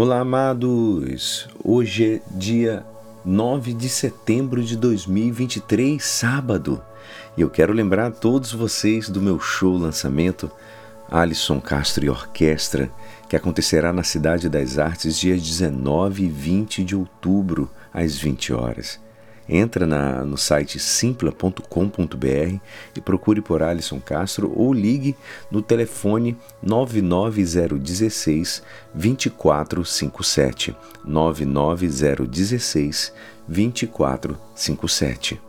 Olá, amados! Hoje é dia 9 de setembro de 2023, sábado. E eu quero lembrar a todos vocês do meu show lançamento Alisson Castro e Orquestra, que acontecerá na Cidade das Artes dias 19 e 20 de outubro, às 20 horas. Entra na, no site simpla.com.br e procure por Alisson Castro ou ligue no telefone 99016 2457 99016 2457.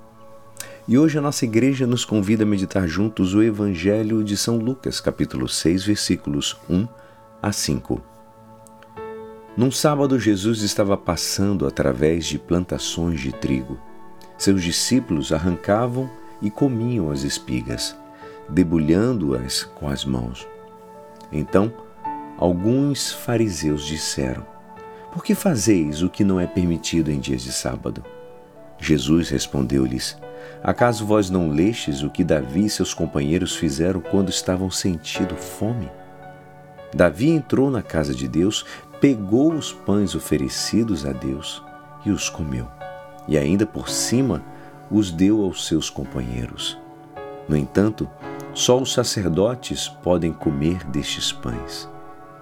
E hoje a nossa igreja nos convida a meditar juntos o Evangelho de São Lucas, capítulo 6, versículos 1 a 5. Num sábado, Jesus estava passando através de plantações de trigo. Seus discípulos arrancavam e comiam as espigas, debulhando-as com as mãos. Então, alguns fariseus disseram: Por que fazeis o que não é permitido em dias de sábado? Jesus respondeu-lhes: Acaso vós não lestes o que Davi e seus companheiros fizeram quando estavam sentindo fome? Davi entrou na casa de Deus, pegou os pães oferecidos a Deus e os comeu e ainda por cima os deu aos seus companheiros. No entanto, só os sacerdotes podem comer destes pães.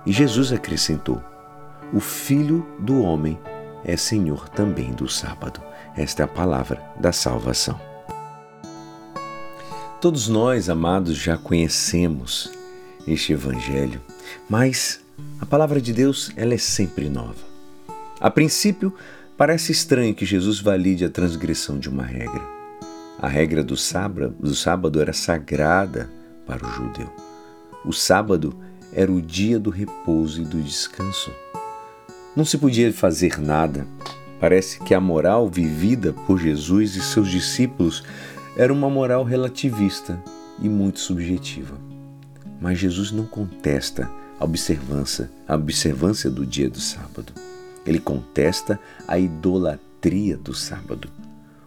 E Jesus acrescentou: O Filho do Homem é Senhor também do sábado. Esta é a palavra da salvação. Todos nós, amados, já conhecemos este evangelho, mas a palavra de Deus ela é sempre nova. A princípio, Parece estranho que Jesus valide a transgressão de uma regra. A regra do sábado, do sábado era sagrada para o judeu. O sábado era o dia do repouso e do descanso. Não se podia fazer nada. Parece que a moral vivida por Jesus e seus discípulos era uma moral relativista e muito subjetiva. Mas Jesus não contesta a observância, a observância do dia do sábado. Ele contesta a idolatria do sábado,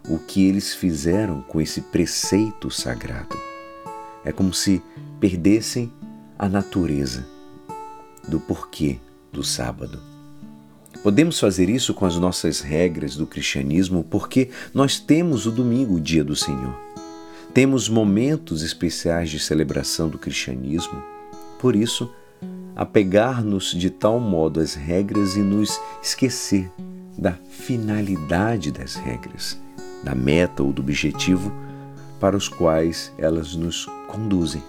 o que eles fizeram com esse preceito sagrado. É como se perdessem a natureza do porquê do sábado. Podemos fazer isso com as nossas regras do cristianismo porque nós temos o domingo, o dia do Senhor. Temos momentos especiais de celebração do cristianismo. Por isso, apegar-nos de tal modo às regras e nos esquecer da finalidade das regras, da meta ou do objetivo para os quais elas nos conduzem.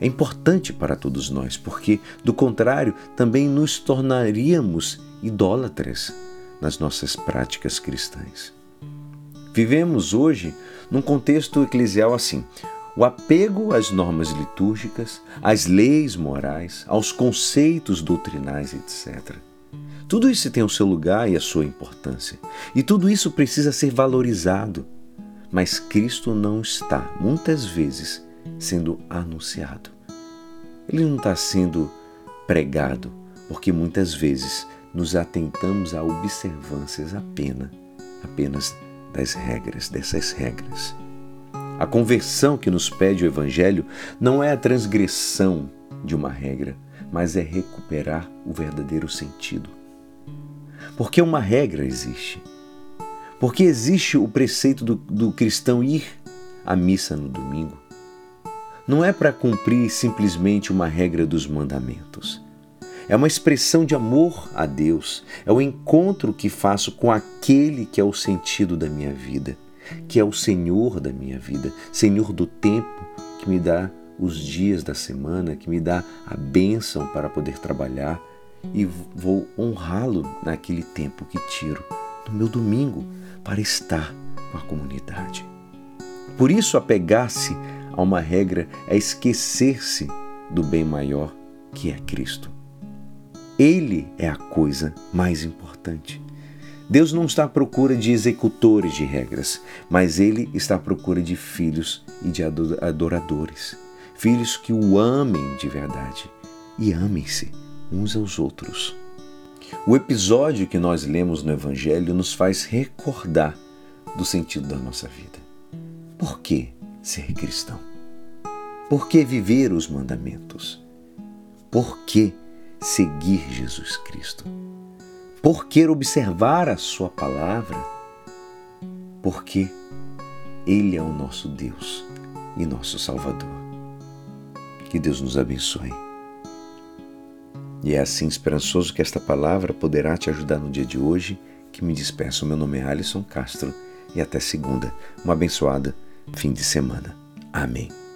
É importante para todos nós, porque, do contrário, também nos tornaríamos idólatras nas nossas práticas cristãs. Vivemos hoje num contexto eclesial assim: o apego às normas litúrgicas, às leis morais, aos conceitos doutrinais, etc. Tudo isso tem o seu lugar e a sua importância, e tudo isso precisa ser valorizado. Mas Cristo não está, muitas vezes, sendo anunciado. Ele não está sendo pregado, porque muitas vezes nos atentamos a observâncias apenas, apenas das regras, dessas regras. A conversão que nos pede o Evangelho não é a transgressão de uma regra, mas é recuperar o verdadeiro sentido. Porque uma regra existe. Porque existe o preceito do, do cristão ir à missa no domingo. Não é para cumprir simplesmente uma regra dos mandamentos. É uma expressão de amor a Deus. É o encontro que faço com aquele que é o sentido da minha vida que é o Senhor da minha vida, Senhor do tempo que me dá os dias da semana, que me dá a bênção para poder trabalhar e vou honrá-lo naquele tempo que tiro no meu domingo para estar com a comunidade. Por isso, apegar-se a uma regra é esquecer-se do bem maior que é Cristo. Ele é a coisa mais importante. Deus não está à procura de executores de regras, mas Ele está à procura de filhos e de adoradores. Filhos que o amem de verdade e amem-se uns aos outros. O episódio que nós lemos no Evangelho nos faz recordar do sentido da nossa vida. Por que ser cristão? Por que viver os mandamentos? Por que seguir Jesus Cristo? Por querer observar a Sua palavra, porque Ele é o nosso Deus e nosso Salvador. Que Deus nos abençoe. E é assim esperançoso que esta palavra poderá te ajudar no dia de hoje, que me despeço. Meu nome é Alisson Castro e até segunda. Uma abençoada fim de semana. Amém.